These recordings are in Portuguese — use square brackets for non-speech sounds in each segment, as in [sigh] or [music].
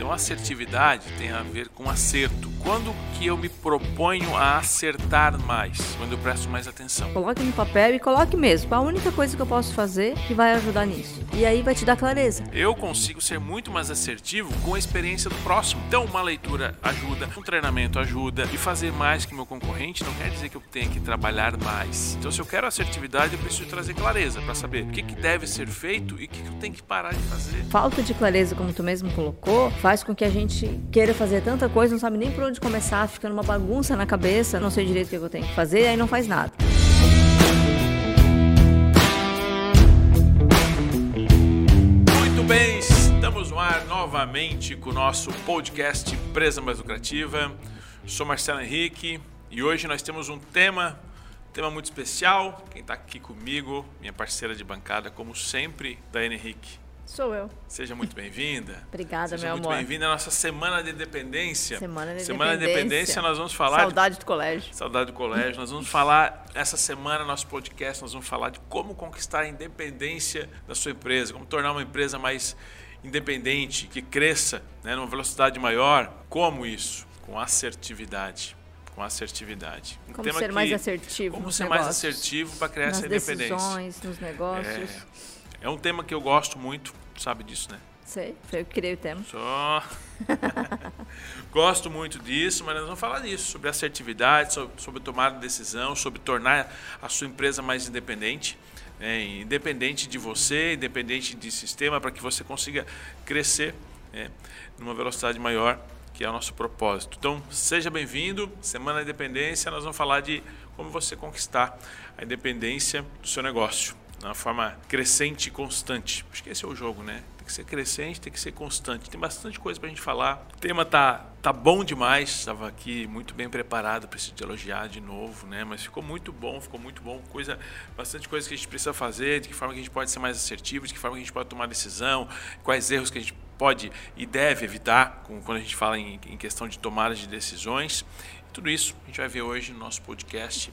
Então, assertividade tem a ver com acerto. Quando que eu me proponho a acertar mais? Quando eu presto mais atenção. Coloque no papel e coloque mesmo. A única coisa que eu posso fazer que vai ajudar nisso. E aí vai te dar clareza. Eu consigo ser muito mais assertivo com a experiência do próximo. Então, uma leitura ajuda, um treinamento ajuda. E fazer mais que meu concorrente não quer dizer que eu tenha que trabalhar mais. Então, se eu quero assertividade, eu preciso trazer clareza para saber o que, que deve ser feito e o que, que eu tenho que parar de fazer. Falta de clareza, como tu mesmo colocou, faz com que a gente queira fazer tanta coisa, não sabe nem por onde começar, fica numa bagunça na cabeça, não sei direito o que eu tenho que fazer, aí não faz nada. Muito bem, estamos no ar novamente com o nosso podcast Empresa Mais Lucrativa. Sou Marcelo Henrique e hoje nós temos um tema, tema muito especial. Quem está aqui comigo, minha parceira de bancada, como sempre, Daiane Henrique. Sou eu. Seja muito bem-vinda. [laughs] Obrigada, Seja meu muito amor. bem-vinda à nossa Semana de Independência. Semana de Semana de Independência. Independência, nós vamos falar. Saudade do colégio. Saudade do colégio. Nós vamos falar, essa semana, nosso podcast, nós vamos falar de como conquistar a independência da sua empresa, como tornar uma empresa mais independente, que cresça né, numa velocidade maior. Como isso? Com assertividade. Com assertividade. Um Como ser que- mais assertivo Como ser mais negócios. assertivo para criar Nas essa independência. decisões, nos negócios. É, é um tema que eu gosto muito, sabe disso, né? Sei, foi eu que criei o tema. Só. [laughs] Gosto muito disso, mas nós vamos falar disso, sobre assertividade, sobre, sobre tomar decisão, sobre tornar a sua empresa mais independente. né, independente de você, independente de sistema, para que você consiga crescer né, numa velocidade maior, que é o nosso propósito. Então, seja bem-vindo. Semana da Independência, nós vamos falar de como você conquistar a independência do seu negócio, de uma forma crescente e constante. Acho que esse é o jogo, né? Tem que ser crescente, tem que ser constante. Tem bastante coisa pra gente falar. O tema tá, tá bom demais. Estava aqui muito bem preparado, preciso te elogiar de novo, né? Mas ficou muito bom, ficou muito bom. Coisa, bastante coisa que a gente precisa fazer, de que forma que a gente pode ser mais assertivo, de que forma que a gente pode tomar decisão, quais erros que a gente pode e deve evitar quando a gente fala em, em questão de tomada de decisões. Tudo isso a gente vai ver hoje no nosso podcast,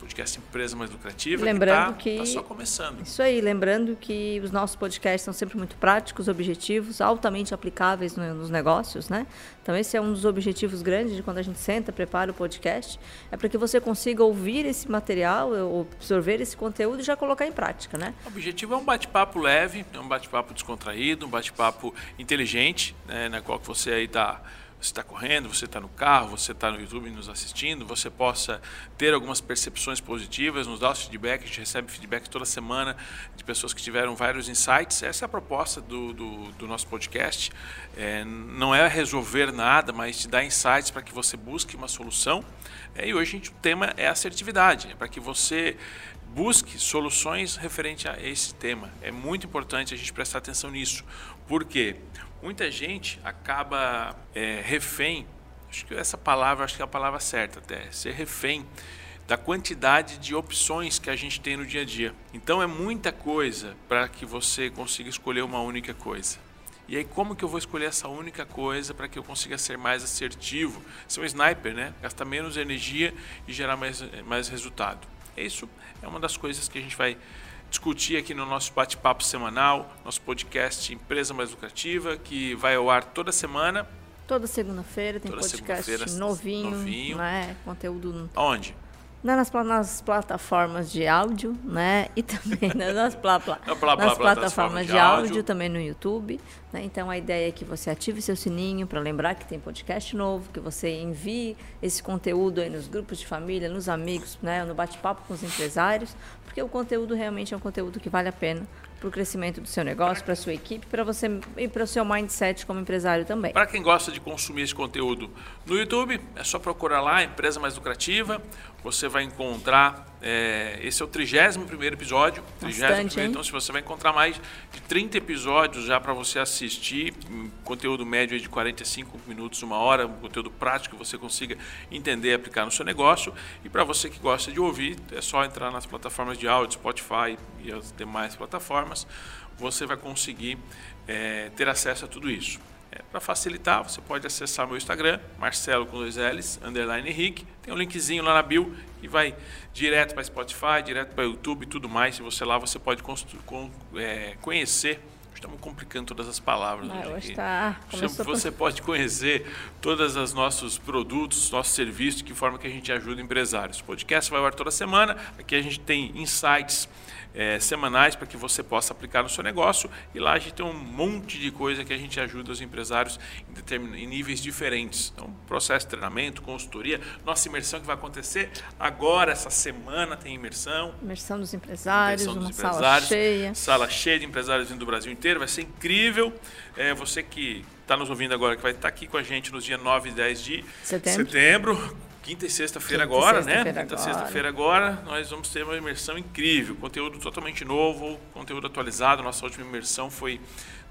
podcast Empresa Mais Lucrativa, Lembrando que está que- só começando. Isso aí, lembrando que os nossos podcasts são sempre muito práticos, objetivos, altamente aplicáveis no- nos negócios, né? Então esse é um dos objetivos grandes de quando a gente senta, prepara o podcast, é para que você consiga ouvir esse material, absorver esse conteúdo e já colocar em prática, né? O objetivo é um bate-papo leve, é um bate-papo descontraído, um bate-papo inteligente, né, na qual que você aí está você está correndo, você está no carro, você está no YouTube nos assistindo, você possa ter algumas percepções positivas, nos dar os feedback, a gente recebe feedback toda semana de pessoas que tiveram vários insights. Essa é a proposta do, do, do nosso podcast. É, não é resolver nada, mas te dar insights para que você busque uma solução. É, e hoje gente, o tema é assertividade, é para que você busque soluções referente a esse tema. É muito importante a gente prestar atenção nisso, porque muita gente acaba é, refém, acho que essa palavra acho que é a palavra certa até, ser refém da quantidade de opções que a gente tem no dia a dia. Então é muita coisa para que você consiga escolher uma única coisa. E aí, como que eu vou escolher essa única coisa para que eu consiga ser mais assertivo? Ser um sniper, né? Gastar menos energia e gerar mais, mais resultado. Isso é uma das coisas que a gente vai discutir aqui no nosso bate-papo semanal, nosso podcast Empresa Mais Lucrativa, que vai ao ar toda semana. Toda segunda-feira tem Toda podcast segunda-feira, novinho, novinho. né? Conteúdo Aonde? Né, nas, nas plataformas de áudio, né? E também [laughs] nas, pla- pla- Na pla- pla- nas plataforma plataformas de de áudio, áudio. também no YouTube. Né? Então a ideia é que você ative seu sininho para lembrar que tem podcast novo, que você envie esse conteúdo aí nos grupos de família, nos amigos, né? no bate-papo com os empresários, porque o conteúdo realmente é um conteúdo que vale a pena para o crescimento do seu negócio, para a sua equipe, para você e para o seu mindset como empresário também. Para quem gosta de consumir esse conteúdo no YouTube, é só procurar lá, Empresa Mais Lucrativa. Você vai encontrar, é, esse é o 31 episódio. 31º, hein? então, se você vai encontrar mais de 30 episódios já para você assistir, conteúdo médio de 45 minutos, uma hora, um conteúdo prático que você consiga entender e aplicar no seu negócio. E para você que gosta de ouvir, é só entrar nas plataformas de áudio, Spotify e as demais plataformas. Você vai conseguir é, ter acesso a tudo isso. É, para facilitar, você pode acessar meu Instagram, Marcelo com dois L's, underline Henrique. Tem um linkzinho lá na bio e vai direto para Spotify, direto para YouTube e tudo mais. Se você lá, você pode com- é, conhecer os Estamos complicando todas as palavras. Ah, hoje hoje tá- começou Você pode conhecer todos os nossos produtos, nossos serviços, de que forma que a gente ajuda empresários. O podcast vai ao ar toda semana. Aqui a gente tem insights eh, semanais para que você possa aplicar no seu negócio. E lá a gente tem um monte de coisa que a gente ajuda os empresários em, determin... em níveis diferentes. Então, processo de treinamento, consultoria, nossa imersão que vai acontecer agora, essa semana tem imersão. Imersão dos empresários, Imersão uma dos sala empresários, cheia. Sala cheia de empresários vindo do Brasil inteiro, vai ser incrível. É, você que está nos ouvindo agora, que vai estar aqui com a gente nos dias 9 e 10 de Setembro. setembro, quinta e sexta-feira agora, né? sexta-feira Quinta e agora. sexta-feira agora, nós vamos ter uma imersão incrível, conteúdo totalmente novo, conteúdo atualizado. Nossa última imersão foi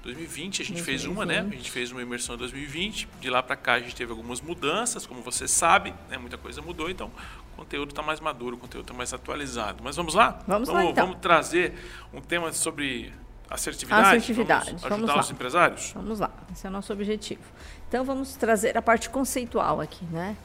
2020, a gente fez uma, né? A 2020. gente fez uma imersão em 2020. De lá para cá a gente teve algumas mudanças, como você sabe, né? Muita coisa mudou, então o conteúdo está mais maduro, o conteúdo está mais atualizado. Mas vamos lá? Vamos lá, vamos, então. vamos trazer um tema sobre assertividade. Assertividade, Vamos vamos ajudar lá. os empresários. Vamos lá, esse é o nosso objetivo. Então vamos trazer a parte conceitual aqui, né?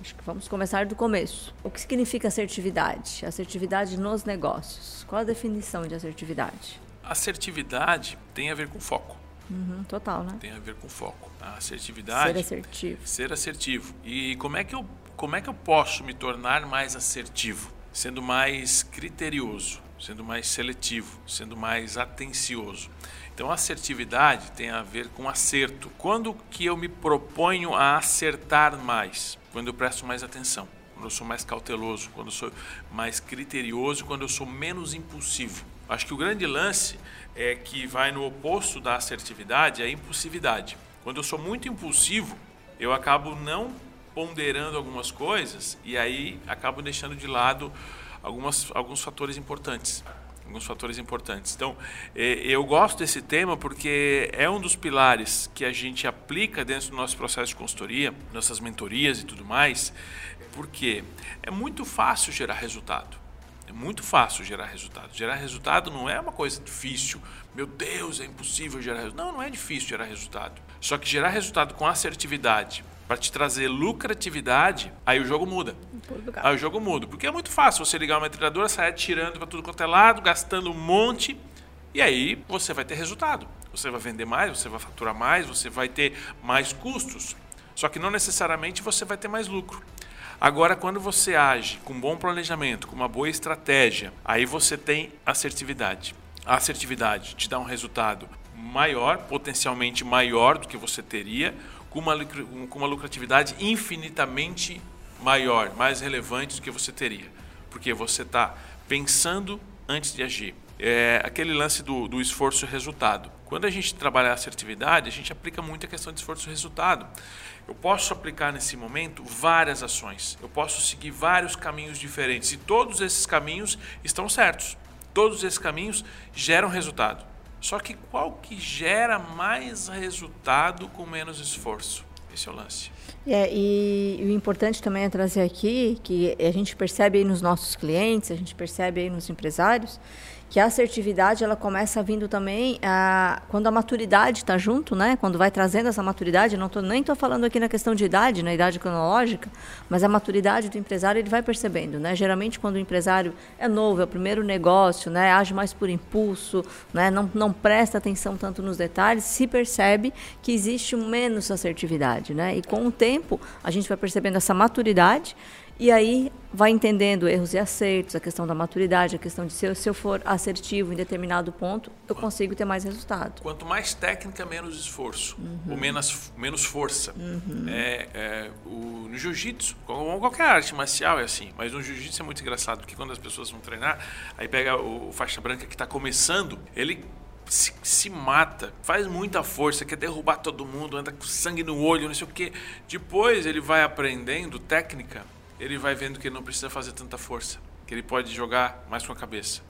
Acho que vamos começar do começo. O que significa assertividade? Assertividade nos negócios. Qual a definição de assertividade? Assertividade tem a ver com foco. Uhum, total, né? Tem a ver com foco. A assertividade. Ser assertivo. ser assertivo. E como é que eu como é que eu posso me tornar mais assertivo? Sendo mais criterioso, sendo mais seletivo, sendo mais atencioso. Então, assertividade tem a ver com acerto. Quando que eu me proponho a acertar mais? Quando eu presto mais atenção, quando eu sou mais cauteloso, quando eu sou mais criterioso, quando eu sou menos impulsivo. Acho que o grande lance é que vai no oposto da assertividade, é a impulsividade. Quando eu sou muito impulsivo, eu acabo não ponderando algumas coisas e aí acabo deixando de lado algumas, alguns fatores importantes. Alguns fatores importantes. Então, eh, eu gosto desse tema porque é um dos pilares que a gente aplica dentro do nosso processo de consultoria, nossas mentorias e tudo mais, porque é muito fácil gerar resultado. É muito fácil gerar resultado. Gerar resultado não é uma coisa difícil. Meu Deus, é impossível gerar resultado. Não, não é difícil gerar resultado. Só que gerar resultado com assertividade para te trazer lucratividade, aí o jogo muda. Aí o jogo muda. Porque é muito fácil você ligar uma metralhadora, sair atirando para tudo quanto é lado, gastando um monte, e aí você vai ter resultado. Você vai vender mais, você vai faturar mais, você vai ter mais custos. Só que não necessariamente você vai ter mais lucro. Agora, quando você age com bom planejamento, com uma boa estratégia, aí você tem assertividade. A assertividade te dá um resultado maior, potencialmente maior do que você teria, com uma, com uma lucratividade infinitamente maior, mais relevante do que você teria. Porque você está pensando antes de agir. É aquele lance do, do esforço e resultado. Quando a gente trabalha a assertividade, a gente aplica muito a questão de esforço e resultado. Eu posso aplicar nesse momento várias ações. Eu posso seguir vários caminhos diferentes. E todos esses caminhos estão certos. Todos esses caminhos geram resultado. Só que qual que gera mais resultado com menos esforço? Esse é o lance. É, e, o importante também é trazer aqui, que a gente percebe aí nos nossos clientes, a gente percebe aí nos empresários, que a assertividade ela começa vindo também a, quando a maturidade está junto, né? Quando vai trazendo essa maturidade, não tô, nem estou falando aqui na questão de idade, na idade cronológica, mas a maturidade do empresário ele vai percebendo, né? Geralmente quando o empresário é novo, é o primeiro negócio, né? Age mais por impulso, né? Não, não presta atenção tanto nos detalhes, se percebe que existe menos assertividade, né? E com o tempo a gente vai percebendo essa maturidade e aí vai entendendo erros e acertos, a questão da maturidade, a questão de se eu, se eu for assertivo em determinado ponto, eu consigo ter mais resultado. Quanto mais técnica, menos esforço, ou menos, menos força. É, é, o, no jiu-jitsu, como qualquer arte marcial é assim, mas no jiu-jitsu é muito engraçado, porque quando as pessoas vão treinar, aí pega o, faixa branca que está começando, ele se, se mata, faz muita força, quer derrubar todo mundo, anda com sangue no olho, não sei o quê. Depois ele vai aprendendo técnica, ele vai vendo que ele não precisa fazer tanta força, que ele pode jogar mais com a cabeça.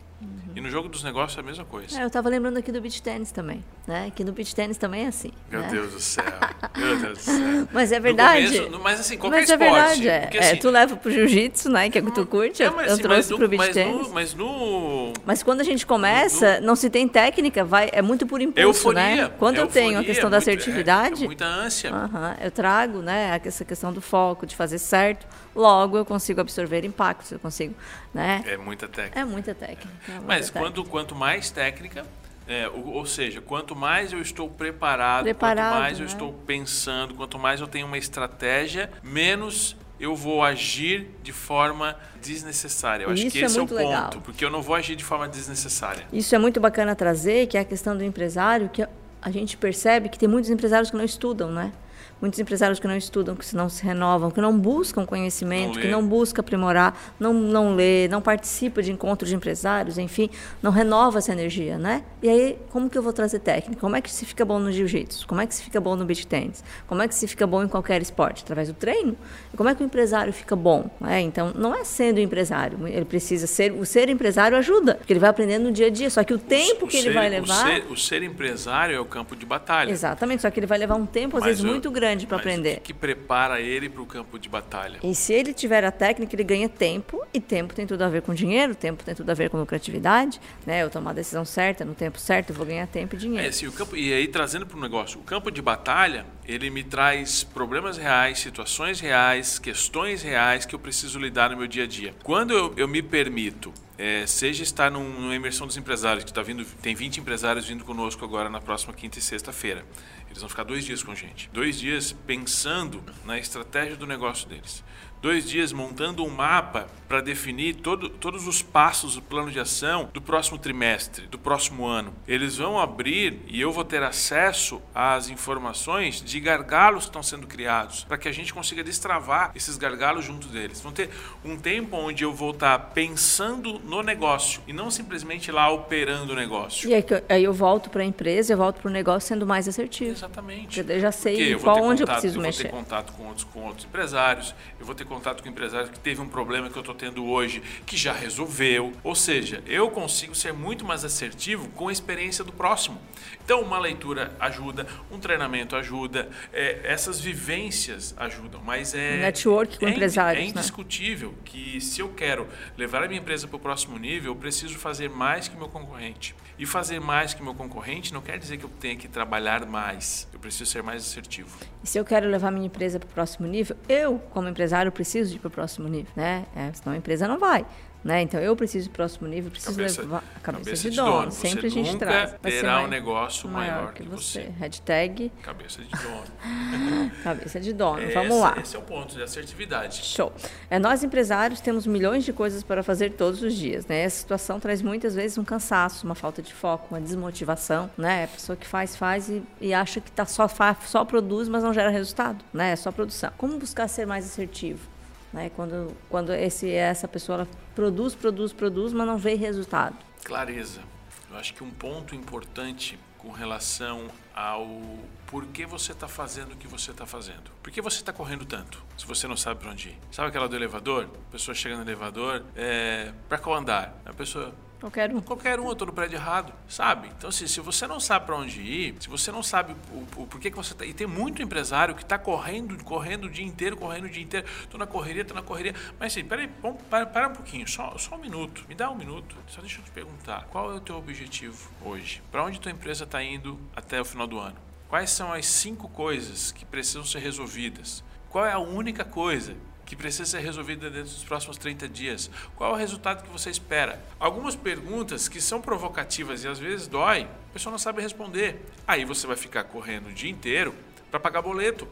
E no jogo dos negócios é a mesma coisa. É, eu estava lembrando aqui do beach tênis também, né? Que no beach tênis também é assim. Meu né? Deus do céu. [laughs] Meu Deus do céu. Mas é No verdade. começo, no- mas assim, qualquer Mas é esporte. verdade, é. porque, É, assim, tu leva pro jiu-jitsu, né? Que é o que tu curte, eu, não, mas, eu assim, trouxe mas no- pro beach mas tênis. no, mas no Mas quando a gente começa, não se tem técnica, vai, é muito por impulso, euforia. né? Quando eu tenho a euforia, questão da é- assertividade, É, muita ânsia. aham, eu trago, né, essa questão do foco, de fazer certo, logo eu consigo absorver impactos, eu consigo, né? É muita técnica. É muita técnica. É Mas quando, quanto mais técnica, É, ou, ou, seja, quanto mais eu estou preparado, preparado quanto mais né? eu estou pensando, quanto mais eu tenho uma estratégia, menos eu vou agir de forma desnecessária. Eu acho Isso que esse é, é, o ponto, legal. porque eu não vou agir de forma desnecessária. Isso é muito bacana trazer, que é a questão do empresário, que a gente percebe que tem muitos empresários que não estudam, né? Muitos empresários que não estudam, que não se renovam, que não buscam conhecimento, Não que não buscam aprimorar, não, não lê, não participa de encontros de empresários, enfim, não renova essa energia, né? E aí, como que eu vou trazer técnica? Como é que se fica bom no jiu-jitsu? Como é que se fica bom no beach tennis? Como é que se fica bom em qualquer esporte? Através do treino? E como é que o empresário fica bom? né? Então, não é sendo empresário, ele precisa ser, o ser empresário ajuda, porque ele vai aprendendo no dia a dia, só que o tempo O que ele ser- vai o levar... ser- O ser, empresário é o campo de batalha. Exatamente, só que ele vai levar um tempo, às Mas vezes, eu- muito grande para mas aprender. O que, que prepara ele para o campo de batalha? E se ele tiver a técnica, ele ganha tempo, e tempo tem tudo a ver com dinheiro, tempo tem tudo a ver com lucratividade, né? Eu tomar a decisão certa, no tempo certo, eu vou ganhar tempo e É, dinheiro. assim, o campo, e aí trazendo para o negócio, o campo de batalha, ele me traz problemas reais, situações reais, questões reais que eu preciso lidar no meu dia a dia. Quando eu, eu me permito, é, seja estar num, numa imersão dos empresários, que tá vindo, tem 20 empresários vindo conosco agora na próxima quinta e sexta-feira. Eles vão ficar dois dias com a gente. Dois dias pensando na estratégia do negócio deles. Dois dias montando um mapa para definir todo, todos os passos do plano de ação do próximo trimestre, do próximo ano. Eles vão abrir e eu vou ter acesso às informações de gargalos que estão sendo criados, para que a gente consiga destravar esses gargalos junto deles. Vão ter um tempo onde eu vou estar pensando no negócio e não simplesmente lá operando o negócio. E aí, eu- aí eu volto para a empresa, eu volto para o negócio sendo mais assertivo. Exatamente. Eu já sei Porque eu vou qual onde eu contato- preciso eu vou mexer. ter contato com outros, com outros empresários, eu vou ter contato com empresários que teve um problema que eu estou tendo hoje, que já resolveu. Ou seja, eu consigo ser muito mais assertivo com a experiência do próximo. Então, uma leitura ajuda, um treinamento ajuda, é, essas vivências ajudam, mas é... Network com é empresários, É né? indiscutível que se eu quero levar a minha empresa para o próximo nível, eu preciso fazer mais que meu concorrente. E fazer mais que meu concorrente não quer dizer que eu tenha que trabalhar mais. Eu preciso ser mais assertivo. E se eu quero levar minha empresa para o próximo nível, eu, como empresário, preciso ir para o próximo nível, né? É, senão a empresa não vai. Né? Então eu preciso ir para o próximo nível, preciso Cabeça- levar cabeça, cabeça de dono. dono. Sempre Você a gente nunca traz. Vai terá um negócio maior que você. Hashtag Cabeça de dono. [laughs] cabeça de dono. Vamos lá. Esse é o ponto de assertividade. Show. É, nós empresários temos milhões de coisas para fazer todos os dias, né? Essa situação traz muitas vezes um cansaço, uma falta de foco, uma desmotivação, né? A pessoa que faz, faz e, e acha que tá só, só produz, mas não gera resultado, né? É só produção. Como buscar ser mais assertivo? Né? Quando, quando esse, essa pessoa produz, produz, produz, mas não vê resultado. Clareza. Eu acho que um ponto importante com relação ao porquê você está fazendo o que você está fazendo. Por que você está correndo tanto, se você não sabe para onde ir? Sabe aquela do elevador? A pessoa chega no elevador, é, para qual andar? A pessoa, Qualquer um. Qualquer um, eu tô no prédio errado, sabe? Então, assim, se você não sabe para onde ir, se você não sabe o, o porquê que você tá. E tem muito empresário que tá correndo, correndo o dia inteiro, correndo o dia inteiro. Tô na correria, tô na correria. Mas assim, peraí, vamos, para, para um pouquinho, só, só um minuto. Me dá um minuto. Só deixa eu te perguntar. Qual é o teu objetivo hoje? Para onde tua empresa está indo até o final do ano? Quais são as cinco coisas que precisam ser resolvidas? Qual é a única coisa que precisa ser resolvida dentro dos próximos 30 dias? Qual é o resultado que você espera? Algumas perguntas que são provocativas e às vezes dói, a pessoa não sabe responder. Aí você vai ficar correndo o dia inteiro para pagar boleto.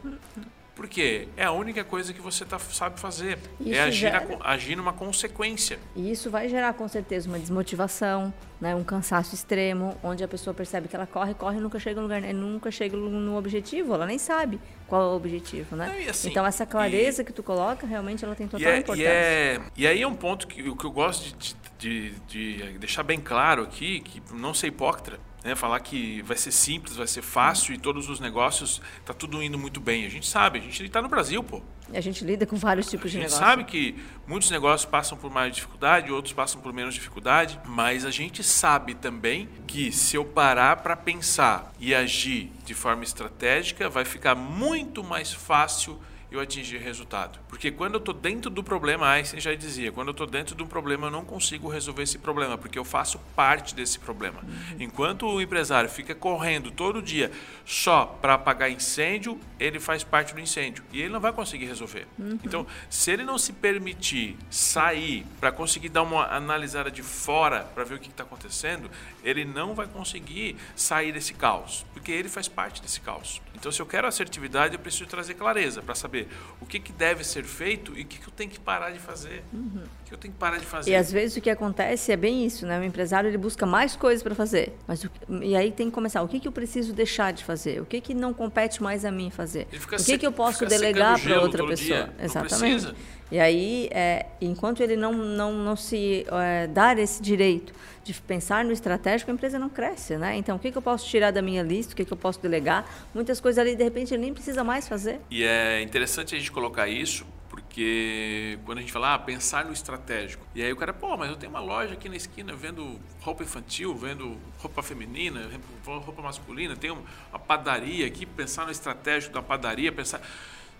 Porque é a única coisa que você tá, sabe fazer. Isso é agir, na gera- co- agir numa consequência. E isso vai gerar com certeza uma desmotivação, né, um cansaço extremo, onde a pessoa percebe que ela corre, corre e nunca chega no lugar, né, nunca chega no objetivo, ela nem sabe qual é o objetivo, né? E assim, então essa clareza que tu coloca, realmente ela tem E, total é, e, importância. é- e aí é um ponto que, que eu gosto de, de- de deixar bem claro aqui, que não ser hipócrita, né? falar que vai ser simples, vai ser fácil e todos os negócios tá tudo indo muito bem. A gente sabe, a gente está no Brasil, pô. A gente lida com vários A tipos de gente negócio. sabe que muitos negócios passam por mais dificuldade, outros passam por menos dificuldade, mas a gente sabe também que se eu parar para pensar e agir de forma estratégica, vai ficar muito mais fácil eu atingir resultado. Porque quando eu estou dentro do problema, Einstein já dizia, quando eu estou dentro de um problema, eu não consigo resolver esse problema, porque eu faço parte desse problema. Enquanto o empresário fica correndo todo dia só para apagar incêndio, ele faz parte do incêndio e ele não vai conseguir resolver. Uhum. Então, se ele não se permitir sair para conseguir dar uma analisada de fora para ver o que está acontecendo, ele não vai conseguir sair desse caos, porque ele faz parte desse caos. Então, se eu quero assertividade, eu preciso trazer clareza para saber o que, que deve ser feito e o que, que eu tenho que parar de fazer. Uhum. Eu tenho que parar de fazer. E às vezes o que acontece é bem isso, né? O empresário ele busca mais coisas para fazer, mas o, e aí tem que começar. O que, que eu preciso deixar de fazer? O que, que não compete mais a mim fazer? O que, se, que eu posso delegar para outra pessoa? Dia. Exatamente. E aí, é, enquanto ele não, não, não se é, dar esse direito de pensar no estratégico, a empresa não cresce, né? Então, o que, que eu posso tirar da minha lista, o que, que eu posso delegar? Muitas coisas ali, de repente, ele nem precisa mais fazer. E é interessante a gente colocar isso, porque quando a gente fala, ah, pensar no estratégico. E aí o cara, pô, mas eu tenho uma loja aqui na esquina vendo roupa infantil, vendo roupa feminina, roupa masculina, tem uma padaria aqui, pensar no estratégico da padaria, pensar...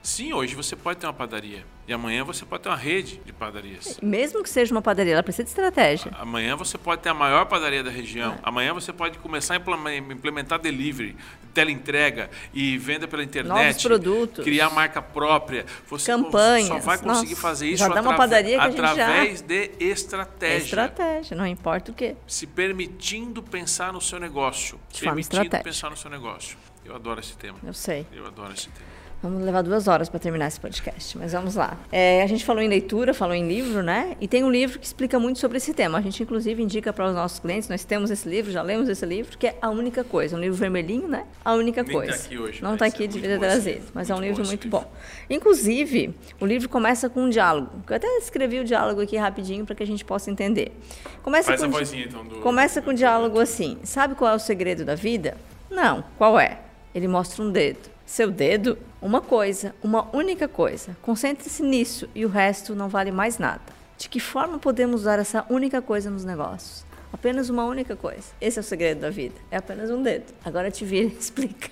Sim, hoje você pode ter uma padaria. E amanhã você pode ter uma rede de padarias. Mesmo que seja uma padaria, ela precisa de estratégia. Amanhã você pode ter a maior padaria da região. É. Amanhã você pode começar a implementar delivery, teleentrega e venda pela internet. Novos produtos. Criar marca própria. Você Campanhas. só vai conseguir Nossa, fazer isso que através já... de estratégia. Estratégia, não importa o quê. Se permitindo pensar no seu negócio. De permitindo pensar no seu negócio. Eu adoro esse tema. Eu sei. Eu adoro esse tema. Vamos levar duas horas para terminar esse podcast, mas vamos lá. É, a gente falou em leitura, falou em livro, né? E tem um livro que explica muito sobre esse tema. A gente, inclusive, indica para os nossos clientes. Nós temos esse livro, já lemos esse livro, que é A Única Coisa. Um livro vermelhinho, né? A Única Nem Coisa. Tá aqui hoje, Não está aqui, devia ter trazido. Mas é um livro muito bom. Inclusive, o livro começa com um diálogo. Eu até escrevi o diálogo aqui rapidinho para que a gente possa entender. Começa Faz com a vozinha, então, do... Começa com um diálogo assim. Sabe qual é o segredo da vida? Não. Qual é? Ele mostra um dedo. Seu dedo? Uma coisa, uma única coisa. Concentre-se nisso e o resto não vale mais nada. De que forma podemos usar essa única coisa nos negócios? Apenas uma única coisa. Esse é o segredo da vida. É apenas um dedo. Agora te vira e [laughs] explica.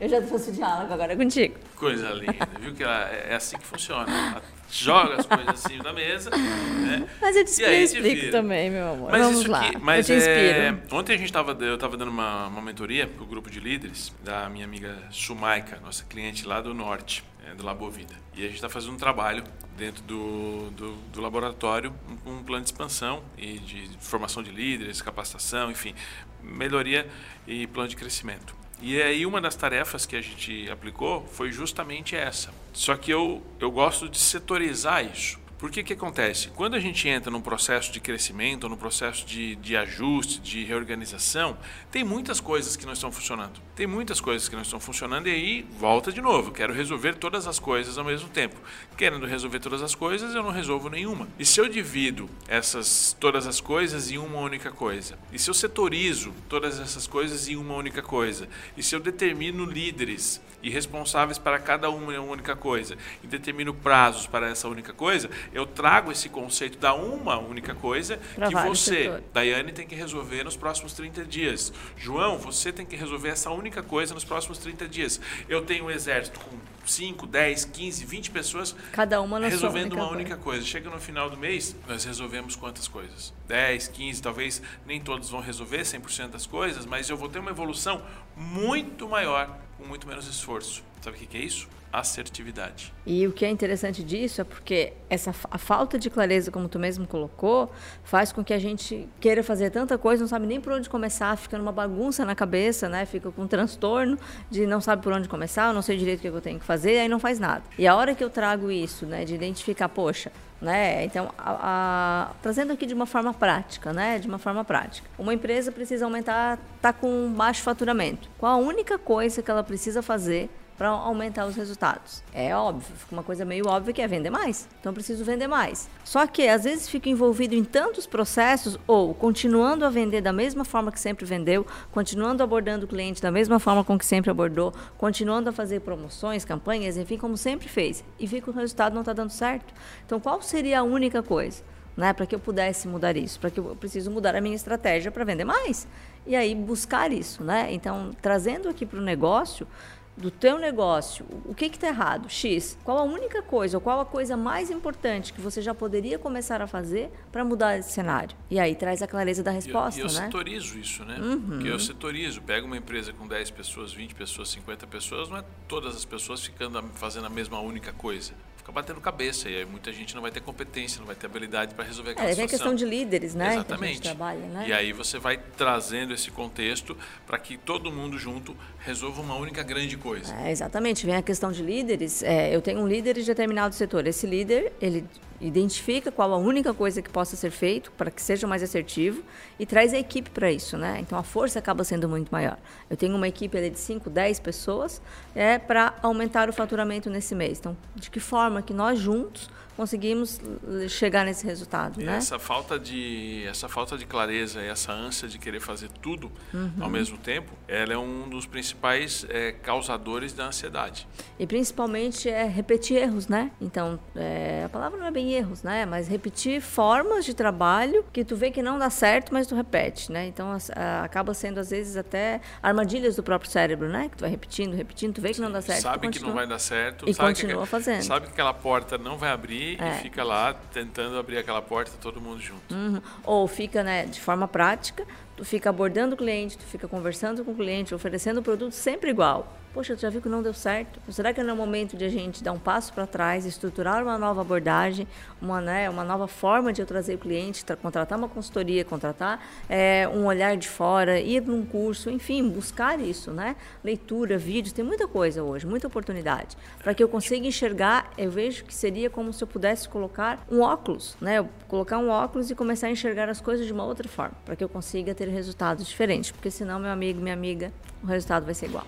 Eu já trouxe o diálogo, agora contigo. Coisa linda, viu que é assim que funciona joga as coisas assim na mesa. Né? Mas eu te explico, explico também, meu amor. Mas Vamos lá. Mas eu te é, ontem a gente tava, eu estava dando uma, uma mentoria para o grupo de líderes da minha amiga Sumaica, nossa cliente lá do norte, é, do Labovida. E a gente está fazendo um trabalho dentro do, do, do laboratório, um, um, plano de expansão e de formação de líderes, capacitação, enfim, melhoria e plano de crescimento. E aí uma das tarefas que a gente aplicou foi justamente essa. Só que eu, eu gosto de setorizar isso. Por que que acontece? Quando a gente entra num processo de crescimento, num processo de, de ajuste, de reorganização, tem muitas coisas que não estão funcionando. Tem muitas coisas que não estão funcionando e aí volta de novo. Quero resolver todas as coisas ao mesmo tempo. Querendo resolver todas as coisas, eu não resolvo nenhuma. E se eu divido essas todas as coisas em uma única coisa? E se eu setorizo todas essas coisas em uma única coisa? E se eu determino líderes e responsáveis para cada uma única coisa e determino prazos para essa única coisa, eu trago esse conceito da uma única coisa pra que você, setores. Daiane, tem que resolver nos próximos 30 dias. João, você tem que resolver essa única coisa nos próximos 30 dias. Eu tenho um exército com 5, 10, 15, 20 pessoas Cada uma resolvendo única uma única coisa. coisa. Chega no final do mês, nós resolvemos quantas coisas? 10, 15, talvez nem todos vão resolver 100% das coisas, mas eu vou ter uma evolução muito maior com muito menos esforço. Sabe o que é isso? assertividade. E o que é interessante disso é porque essa a falta de clareza, como tu mesmo colocou, faz com que a gente queira fazer tanta coisa, não sabe nem por onde começar, fica numa bagunça na cabeça, né? Fica com um transtorno de não sabe por onde começar, não sei direito o que eu tenho que fazer, aí não faz nada. E a hora que eu trago isso, né, de identificar, poxa, né? Então, a, a, trazendo aqui de uma forma prática, né? De uma forma prática. Uma empresa precisa aumentar, tá com baixo faturamento. Qual a única coisa que ela precisa fazer para aumentar os resultados. É óbvio, fica uma coisa meio óbvia que é vender mais. Então preciso vender mais. Só que às vezes fica envolvido em tantos processos ou continuando a vender da mesma forma que sempre vendeu, continuando abordando o cliente da mesma forma com que sempre abordou, continuando a fazer promoções, campanhas, enfim, como sempre fez. E vê que o resultado não está dando certo. Então qual seria a única coisa? Né, para que eu pudesse mudar isso, para que eu preciso mudar a minha estratégia para vender mais e aí buscar isso, né? Então trazendo aqui para o negócio, do teu negócio, o que está errado? X. Qual a única coisa, ou qual a coisa mais importante que você já poderia começar a fazer para mudar esse cenário? E aí traz a clareza da resposta, e eu, eu né? Eu setorizo isso, né? Uhum. Porque eu setorizo. Pego uma empresa com 10 pessoas, 20 pessoas, 50 pessoas, não é todas as pessoas ficando fazendo a mesma única coisa fica batendo cabeça e aí muita gente não vai ter competência, não vai ter habilidade para resolver aquela é, situação. É questão de líderes, né? Exatamente. Trabalha, né? E aí você vai trazendo esse contexto para que todo mundo junto resolva uma única grande coisa. É, exatamente. Vem a questão de líderes. É, eu tenho um líder de determinado setor. Esse líder, ele identifica qual a única coisa que possa ser feito para que seja mais assertivo e traz a equipe para isso, né? Então a força acaba sendo muito maior. Eu tenho uma equipe de 5, 10 pessoas é para aumentar o faturamento nesse mês. Então, de que forma que nós juntos conseguimos chegar nesse resultado, e né? Essa falta de essa falta de clareza e essa ânsia de querer fazer tudo uhum. ao mesmo tempo, ela é um dos principais é, causadores da ansiedade. E principalmente é repetir erros, né? Então, é, a palavra não é bem erros, né? Mas repetir formas de trabalho que tu vê que não dá certo, mas tu repete, né? Então, a, acaba sendo às vezes até armadilhas do próprio cérebro, né? Que tu vai repetindo, repetindo, tu vê que não dá certo, sabe que não vai dar certo, e continua que, fazendo. Sabe que aquela porta não vai abrir é. e fica lá tentando abrir aquela porta todo mundo junto. Uhum. Ou fica, né, de forma prática, tu fica abordando o cliente, tu fica conversando com o cliente, oferecendo o produto sempre igual. Poxa, tu já viu que não deu certo? Será que não é o momento de a gente dar um passo para trás, estruturar uma nova abordagem, uma, né, uma nova forma de eu trazer o cliente, contratar uma consultoria, contratar é, um olhar de fora, ir num curso, enfim, buscar isso, né? Leitura, vídeos, tem muita coisa hoje, muita oportunidade. Para que eu consiga enxergar, eu vejo que seria como se eu pudesse colocar um óculos, né? Eu colocar um óculos e começar a enxergar as coisas de uma outra forma, para que eu consiga ter resultados diferentes, porque senão, meu amigo, minha amiga, o resultado vai ser igual.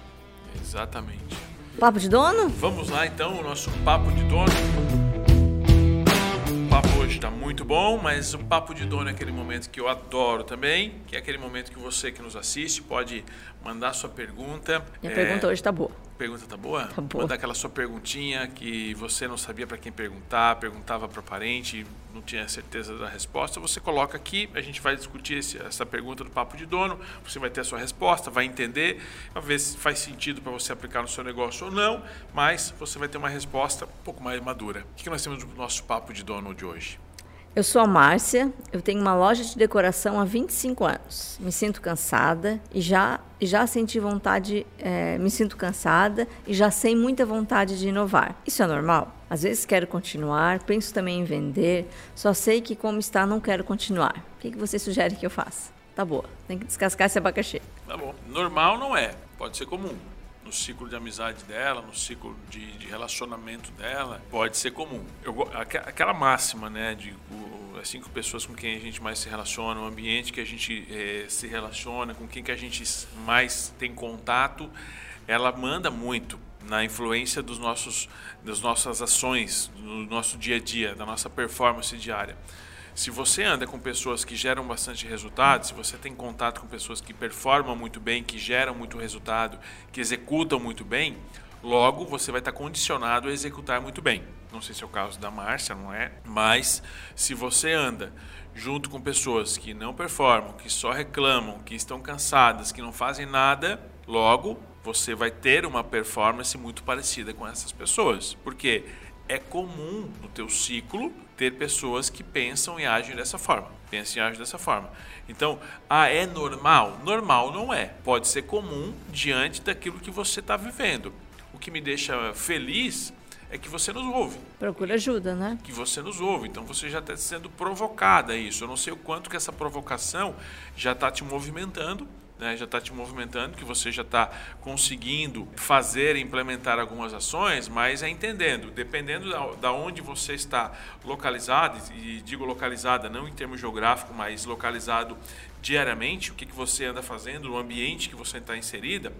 Exatamente. Papo de dono? Vamos lá então, o nosso papo de dono. O papo hoje está muito bom, mas o papo de dono é aquele momento que eu adoro também, que é aquele momento que você que nos assiste pode mandar sua pergunta. Minha é... pergunta hoje está boa. Pergunta tá boa? Tá boa. Manda aquela sua perguntinha que você não sabia para quem perguntar, perguntava para parente, não tinha certeza da resposta. Você coloca aqui, a gente vai discutir esse, essa pergunta do papo de dono. Você vai ter a sua resposta, vai entender, vai ver se faz sentido para você aplicar no seu negócio ou não, mas você vai ter uma resposta um pouco mais madura. O que nós temos no nosso papo de dono de hoje? Eu sou a Márcia, eu tenho uma loja de decoração há 25 anos. Me sinto cansada e já, já senti vontade, é, me sinto cansada e já sei muita vontade de inovar. Isso é normal? Às vezes quero continuar, penso também em vender, só sei que como está não quero continuar. O que, que você sugere que eu faça? Tá boa, tem que descascar esse abacaxi. Tá bom. Normal não é, pode ser comum no ciclo de amizade dela, no ciclo de, de relacionamento dela, pode ser comum. Eu, aquela máxima, né, de o, as cinco pessoas com quem a gente mais se relaciona, o ambiente que a gente é, se relaciona, com quem que a gente mais tem contato, ela manda muito na influência dos nossos, das nossas ações, do nosso dia a dia, da nossa performance diária. Se você anda com pessoas que geram bastante resultado, se você tem contato com pessoas que performam muito bem, que geram muito resultado, que executam muito bem, logo você vai estar condicionado a executar muito bem. Não sei se é o caso da Márcia, não é? Mas se você anda junto com pessoas que não performam, que só reclamam, que estão cansadas, que não fazem nada, logo você vai ter uma performance muito parecida com essas pessoas. Porque é comum no teu ciclo ter pessoas que pensam e agem dessa forma. Pensam e agem dessa forma. Então, ah, é normal? Normal não é. Pode ser comum diante daquilo que você está vivendo. O que me deixa feliz é que você nos ouve. Procura ajuda, né? Que você nos ouve. Então você já está sendo provocada a isso. Eu não sei o quanto que essa provocação já está te movimentando né, já está te movimentando, que você já está conseguindo fazer e implementar algumas ações, mas é entendendo, dependendo da, da, onde você está localizado, e digo localizada não em termos geográficos, mas localizado diariamente, o que, que você anda fazendo, no ambiente que você está inserida,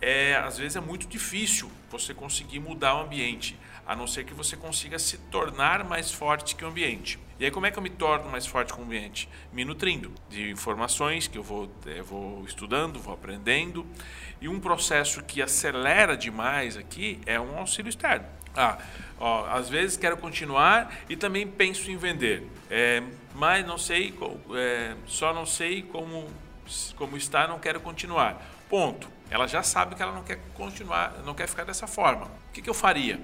é, às vezes é muito difícil você conseguir mudar o ambiente, a não ser que você consiga se tornar mais forte que o ambiente. E aí como é que eu me torno mais forte com o ambiente? Me nutrindo de informações que eu vou, eu eh, vou estudando, vou aprendendo. E um processo que acelera demais aqui é um auxílio externo. Ah, ó, às vezes quero continuar e também penso em vender, é, mas não sei, é, só não sei como, como está, não quero continuar. Ponto. ela já sabe que ela não quer continuar, não quer ficar dessa forma. O que, que eu faria?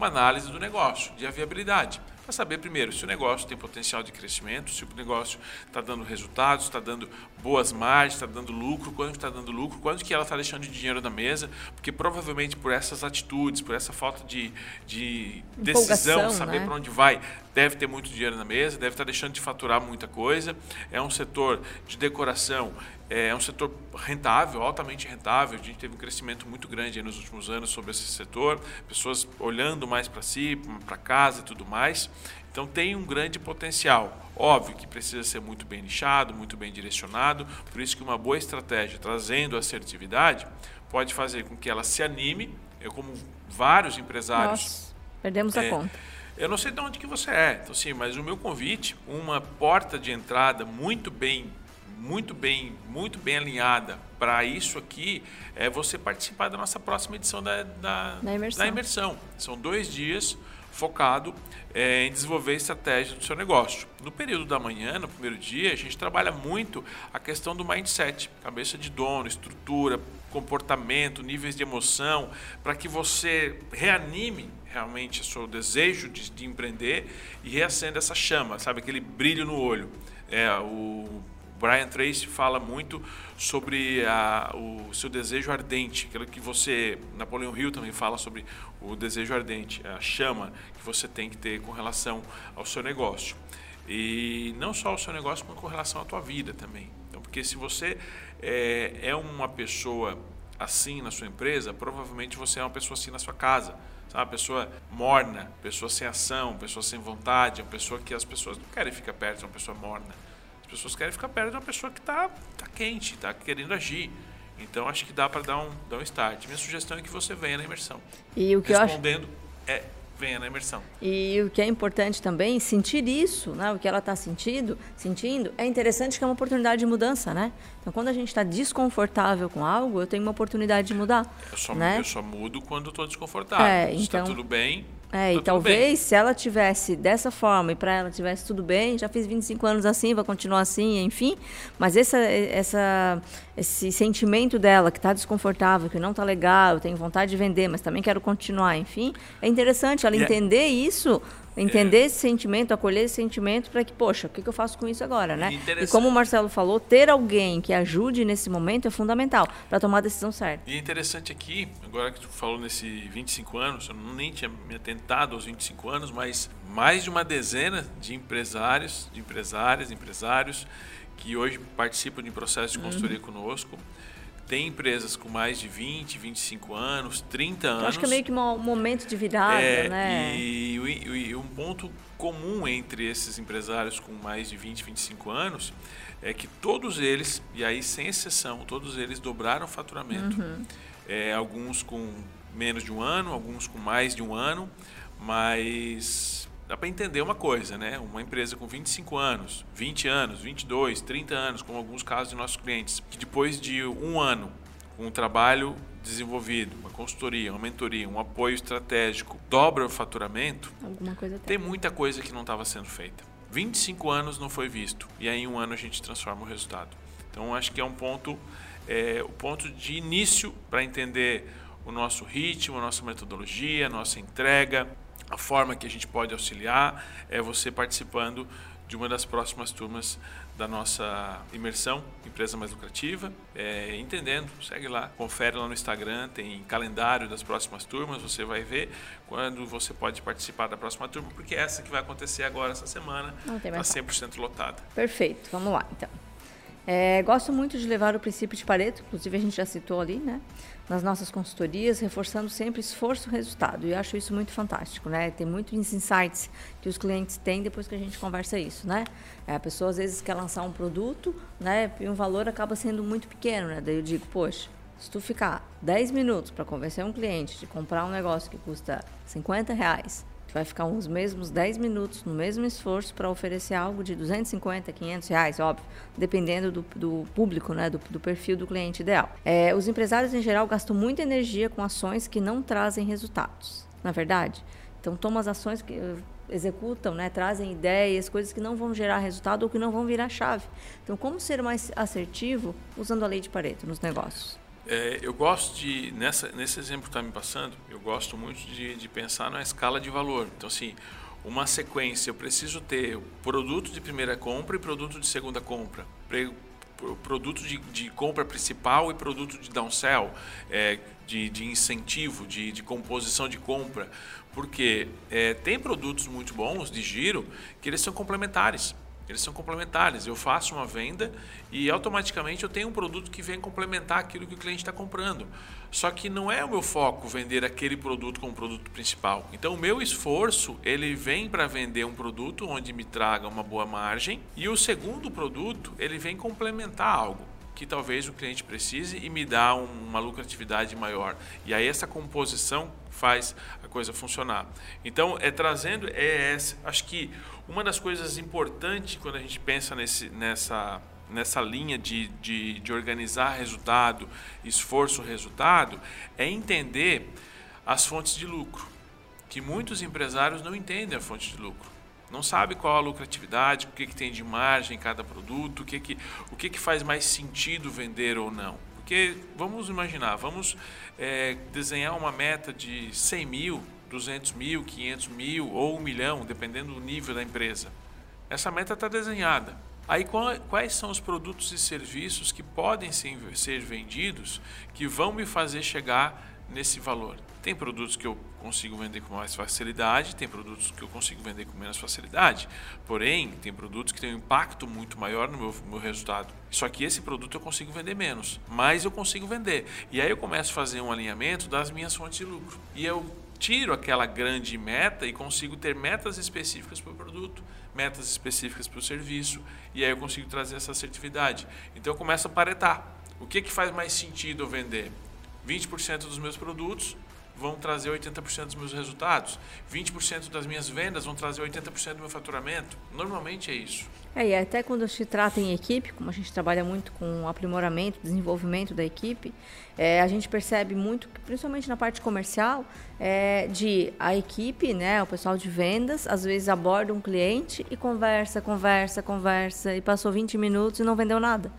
Uma análise do negócio, de viabilidade para saber primeiro se o negócio tem potencial de crescimento, se o negócio está dando resultados, está dando boas margens, está dando lucro, quanto está dando lucro, quanto que ela está deixando de dinheiro na mesa, porque provavelmente por essas atitudes, por essa falta de, de decisão, saber né? para onde vai, deve ter muito dinheiro na mesa, deve estar deixando de faturar muita coisa. É um setor de decoração, é um setor rentável, altamente rentável. A gente teve um crescimento muito grande nos últimos anos sobre esse setor, pessoas olhando mais para si, para casa e tudo mais. Então tem um grande potencial. Óbvio que precisa ser muito bem nichado, muito bem direcionado, por isso que uma boa estratégia trazendo assertividade pode fazer com que ela se anime. Eu como vários empresários. Nossa, perdemos é, a conta. Eu não sei de onde que você é, então, sim, mas o meu convite, uma porta de entrada muito bem muito bem, muito bem alinhada para isso aqui é você participar da nossa próxima edição da, da, da, imersão. da imersão. São dois dias focado é, em desenvolver estratégia do seu negócio. No período da manhã, no primeiro dia, a gente trabalha muito a questão do mindset, cabeça de dono, estrutura, comportamento, níveis de emoção, para que você reanime realmente o seu desejo de, de empreender e reacenda essa chama, sabe, aquele brilho no olho. É, o Brian Tracy fala muito sobre a, o seu desejo ardente, aquilo que você, Napoleão Hill também fala sobre o desejo ardente, a chama que você tem que ter com relação ao seu negócio. E não só ao seu negócio, mas com relação à tua vida também. Então, porque se você é, é uma pessoa assim na sua empresa, provavelmente você é uma pessoa assim na sua casa. Sabe? Uma pessoa morna, pessoa sem ação, pessoa sem vontade, uma pessoa que as pessoas não querem ficar perto de uma pessoa morna pessoas querem ficar perto de uma pessoa que está tá quente, está querendo agir. Então acho que dá para dar um, dar um start. Minha sugestão é que você venha na imersão. E o que Respondendo, eu acho... é venha na imersão. E o que é importante também, sentir isso, né? o que ela está sentindo, sentindo, é interessante que é uma oportunidade de mudança, né? Então, quando a gente está desconfortável com algo, eu tenho uma oportunidade de mudar. Eu só, né? eu só mudo quando estou desconfortável. É, está então, tudo bem, é, tá e talvez se ela tivesse dessa forma e para ela tivesse tudo bem, já fiz 25 anos assim, vai continuar assim, enfim. Mas essa, essa, esse sentimento dela que está desconfortável, que não está legal, eu tenho vontade de vender, mas também quero continuar, enfim, é interessante ela yeah. É entender isso Entender é. esse sentimento, acolher esse sentimento para que, poxa, o que, que, eu faço com isso agora, né? E como o Marcelo falou, ter alguém que ajude nesse momento é fundamental para tomar a decisão certa. E é interessante aqui, agora que tu falou nesse 25 anos, eu nem tinha me atentado aos 25 anos, mas mais de uma dezena de empresários, de empresárias, empresários que hoje participam de processo de consultoria uhum. conosco tem empresas com mais de 20, 25 anos, 30 anos. Eu acho que é meio que um momento de virada, é, né? E, e, e, um ponto comum entre esses empresários com mais de 20, 25 anos é que todos eles, e aí sem exceção, todos eles dobraram o faturamento. Uhum. É, alguns com menos de um ano, alguns com mais de um ano, mas dá para entender uma coisa, né? Uma empresa com 25 anos, 20 anos, 22, 30 anos, como alguns casos de nossos clientes, que depois de um ano com um trabalho desenvolvido, uma consultoria, uma mentoria, um apoio estratégico, dobra o faturamento, tem muita coisa que não estava sendo feita. 25 anos não foi visto e aí em um ano a gente transforma o resultado. Então acho que é um ponto, é, o ponto de início para entender o nosso ritmo, a nossa metodologia, a nossa entrega, a forma que a gente pode auxiliar é você participando de uma das próximas turmas da nossa imersão Empresa Mais Lucrativa, é, entendendo, segue lá, confere lá no Instagram, tem calendário das próximas turmas, você vai ver quando você pode participar da próxima turma, porque é essa que vai acontecer agora essa semana está 100% lotada. Perfeito, vamos lá então. É, gosto muito de levar o princípio de Pareto, inclusive a gente já citou ali, né? Nas nossas consultorias, reforçando sempre esforço e resultado. E eu acho isso muito fantástico, né? Tem muitos insights que os clientes têm depois que a gente conversa isso, né? É, a pessoa às vezes quer lançar um produto, né? E um valor acaba sendo muito pequeno, né? Daí eu digo, poxa, se tu ficar 10 minutos para convencer um cliente de comprar um negócio que custa 50 reais vai ficar os mesmos 10 minutos no mesmo esforço para oferecer algo de 250, 500 reais, óbvio, dependendo do, do público, né, do, do, perfil do cliente ideal. É, os empresários, em geral, gastam muita energia com ações que não trazem resultados, na verdade. Então, tomam as ações que eh, executam, né, trazem ideias, coisas que não vão gerar resultado ou que não vão virar chave. Então, como ser mais assertivo usando a lei de Pareto nos negócios? É, eu gosto de, nessa, nesse exemplo que está me passando, eu gosto muito de, de pensar na escala de valor. Então, assim, uma sequência, eu preciso ter produto de primeira compra e produto de segunda compra. Produto de, de compra principal e produto de downsell, é, de, de incentivo, de, de composição de compra. Porque é, tem produtos muito bons de giro que eles são complementares. Eles são complementares. Eu faço uma venda e automaticamente eu tenho um produto que vem complementar aquilo que o cliente está comprando. Só que não é o meu foco vender aquele produto como produto principal. Então o meu esforço ele vem para vender um produto onde me traga uma boa margem e o segundo produto ele vem complementar algo que talvez o cliente precise e me dá uma lucratividade maior. E aí essa composição faz a coisa funcionar. Então, é trazendo é, acho que uma das coisas importantes quando a gente pensa nesse, nessa, nessa linha de, de, de organizar resultado, esforço, resultado, é entender as fontes de lucro, que muitos empresários não entendem a fonte de lucro. Não sabe qual a lucratividade, o que, que tem de margem em cada produto, o que, que, o que, que faz mais sentido vender ou não. Porque vamos imaginar, vamos é, desenhar uma meta de 100 mil 200 mil, 500 mil ou um milhão, dependendo do nível da empresa. Essa meta está desenhada. Aí quais são os produtos e serviços que podem ser vendidos que vão me fazer chegar nesse valor? Tem produtos que eu consigo vender com mais facilidade, tem produtos que eu consigo vender com menos facilidade. Porém, tem produtos que têm um impacto muito maior no meu, meu resultado. Só que esse produto eu consigo vender menos, mas eu consigo vender. E aí eu começo a fazer um alinhamento das minhas fontes de lucro. E eu tiro aquela grande meta e consigo ter metas específicas para o produto, metas específicas para o serviço, e aí eu consigo trazer essa assertividade. Então eu começo a paretar. O que, que faz mais sentido eu vender? 20% dos meus produtos vão trazer 80% dos meus resultados. 20% das minhas vendas vão trazer 80% do meu faturamento. Normalmente é isso. É, e até quando se trata em equipe, como a gente trabalha muito com aprimoramento, desenvolvimento da equipe, é, a gente percebe muito, principalmente na parte comercial, é, de a equipe, né, o pessoal de vendas, às vezes aborda um cliente e conversa, conversa, conversa, e passou 20 minutos e não vendeu nada.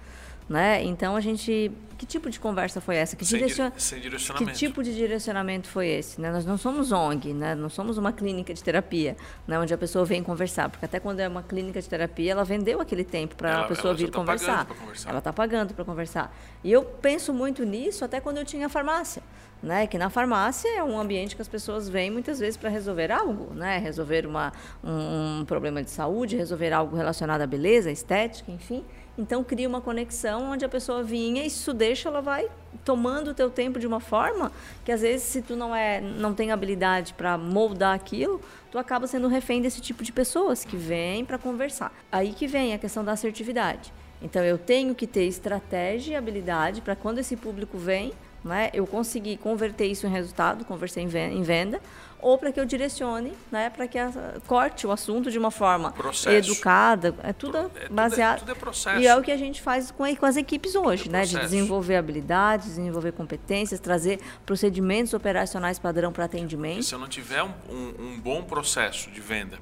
Né? Então a gente, que tipo de conversa foi essa? Que, sem, direcion... sem direcionamento. que tipo de direcionamento foi esse? Né? Nós não somos ONG, né? não somos uma clínica de terapia, né? onde a pessoa vem conversar, porque até quando é uma clínica de terapia, ela vendeu aquele tempo para a pessoa vir tá conversar. conversar. Ela está pagando para conversar. E eu penso muito nisso até quando eu tinha farmácia. Né, que na farmácia é um ambiente que as pessoas vêm muitas vezes para resolver algo, né, resolver uma, um, um problema de saúde, resolver algo relacionado à beleza, estética, enfim. Então cria uma conexão onde a pessoa vinha e isso deixa ela vai tomando o teu tempo de uma forma que às vezes se tu não é não tem habilidade para moldar aquilo, tu acaba sendo refém desse tipo de pessoas que vêm para conversar. Aí que vem a questão da assertividade. Então eu tenho que ter estratégia e habilidade para quando esse público vem, né, eu conseguir converter isso em resultado, conversar em venda, ou para que eu direcione, né, para que a, corte o assunto de uma forma processo. educada. É tudo é, baseado. Tudo é, tudo é processo. E é o que a gente faz com, com as equipes hoje, é né, de desenvolver habilidades, desenvolver competências, trazer procedimentos operacionais padrão para atendimento. Se eu não tiver um, um, um bom processo de venda,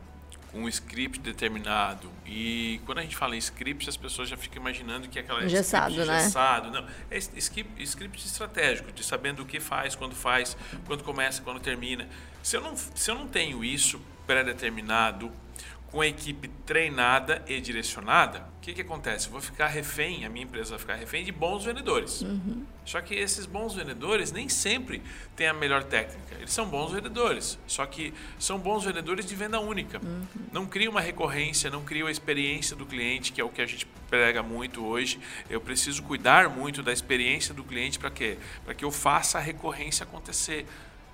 um script determinado. E quando a gente fala em script, as pessoas já ficam imaginando que é aquela engessado, script né? engessado. Não, é script, script estratégico, de sabendo o que faz, quando faz, quando começa, quando termina. Se eu não, se eu não tenho isso pré-determinado, com a equipe treinada e direcionada, o que, que acontece? Eu vou ficar refém, a minha empresa vai ficar refém de bons vendedores. Uhum. Só que esses bons vendedores nem sempre têm a melhor técnica. Eles são bons vendedores, só que são bons vendedores de venda única. Uhum. Não cria uma recorrência, não cria a experiência do cliente, que é o que a gente prega muito hoje. Eu preciso cuidar muito da experiência do cliente para quê? Para que eu faça a recorrência acontecer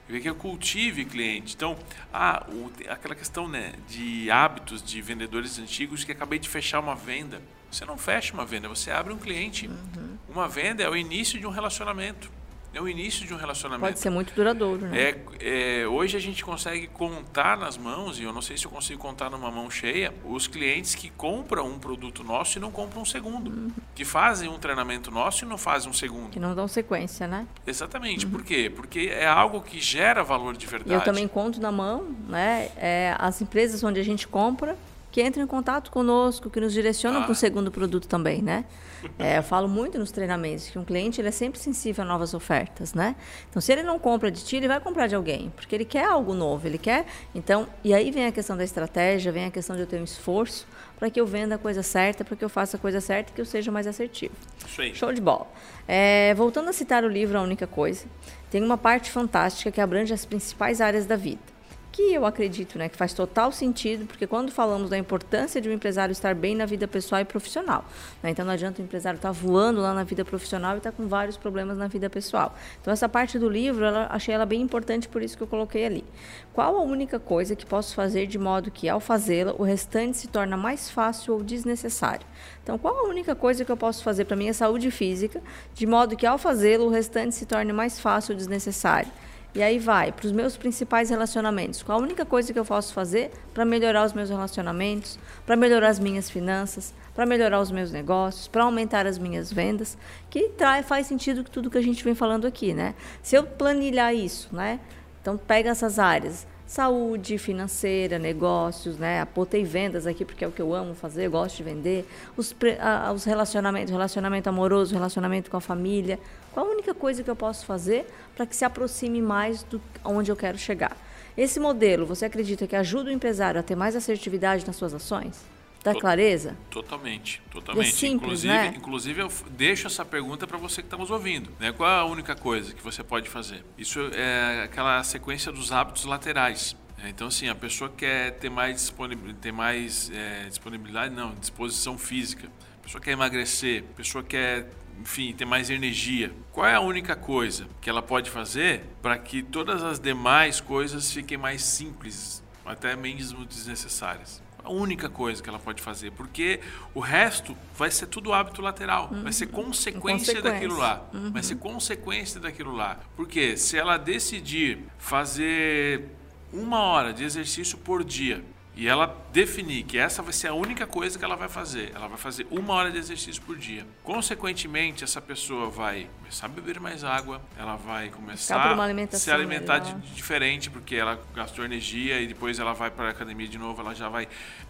que eu cultive cliente. Então, ah, o, aquela questão né, de hábitos de vendedores antigos que acabei de fechar uma venda. Você não fecha uma venda, você abre um cliente. Uhum. Uma venda é o início de um relacionamento é o início de um relacionamento. Pode ser muito duradouro, né? É, é, hoje a gente consegue contar nas mãos, e eu não sei se eu consigo contar numa mão cheia, os clientes que compram um produto nosso e não compram um segundo. Uhum. Que fazem um treinamento nosso e não fazem um segundo. Que não dão sequência, né? Exatamente. Uhum. Por quê? Porque é algo que gera valor de verdade. E eu também conto na mão, né? É, as empresas onde a gente compra que entram em contato conosco, que nos direcionam ah. para o segundo produto também, né? É, eu falo muito nos treinamentos que um cliente ele é sempre sensível a novas ofertas, né? Então, se ele não compra de ti, ele vai comprar de alguém, porque ele quer algo novo, ele quer. Então, e aí vem a questão da estratégia, vem a questão de eu ter um esforço para que eu venda a coisa certa, para que eu faça a coisa certa e que eu seja mais assertivo. Show de bola. É, voltando a citar o livro A Única Coisa, tem uma parte fantástica que abrange as principais áreas da vida que eu acredito né, que faz total sentido, porque quando falamos da importância de um empresário estar bem na vida pessoal e profissional, né, então não adianta o empresário estar voando lá na vida profissional e estar com vários problemas na vida pessoal. Então essa parte do livro, ela, achei ela bem importante, por isso que eu coloquei ali. Qual a única coisa que posso fazer de modo que, ao fazê-la, o restante se torna mais fácil ou desnecessário? Então, qual a única coisa que eu posso fazer para minha saúde física, de modo que, ao fazê-lo, o restante se torne mais fácil ou desnecessário? E aí vai para os meus principais relacionamentos. Qual a única coisa que eu posso fazer para melhorar os meus relacionamentos, para melhorar as minhas finanças, para melhorar os meus negócios, para aumentar as minhas vendas, que traz, faz sentido com tudo que a gente vem falando aqui, né? Se eu planilhar isso, né? Então pega essas áreas, saúde financeira, negócios, né? Apotei vendas aqui porque é o que eu amo fazer, eu gosto de vender. Os, os relacionamentos, relacionamento amoroso, relacionamento com a família. Qual a única coisa que eu posso fazer para que se aproxime mais do onde eu quero chegar? Esse modelo, você acredita que ajuda o empresário a ter mais assertividade nas suas ações? Dá clareza? Totalmente, totalmente. É simples, inclusive, né? inclusive, eu deixo essa pergunta para você que está nos ouvindo. Né? Qual é a única coisa que você pode fazer? Isso é aquela sequência dos hábitos laterais. É, então, assim, a pessoa quer ter mais, disponibilidade, ter mais é, disponibilidade, não, disposição física. A pessoa quer emagrecer, a pessoa quer, enfim, ter mais energia. Qual é a única coisa que ela pode fazer para que todas as demais coisas fiquem mais simples, até mesmo desnecessárias? a única coisa que ela pode fazer, porque o resto vai ser tudo hábito lateral, uhum. vai ser consequência, consequência. daquilo lá, uhum. vai ser consequência daquilo lá. Porque se ela decidir fazer uma hora de exercício por dia e ela definir que essa vai ser a única coisa que ela vai fazer, ela vai fazer uma hora de exercício por dia. Consequentemente, essa pessoa vai começar a beber mais água, ela vai começar a se alimentar de, diferente, porque ela gastou energia e depois ela vai para a academia de novo, ela já vai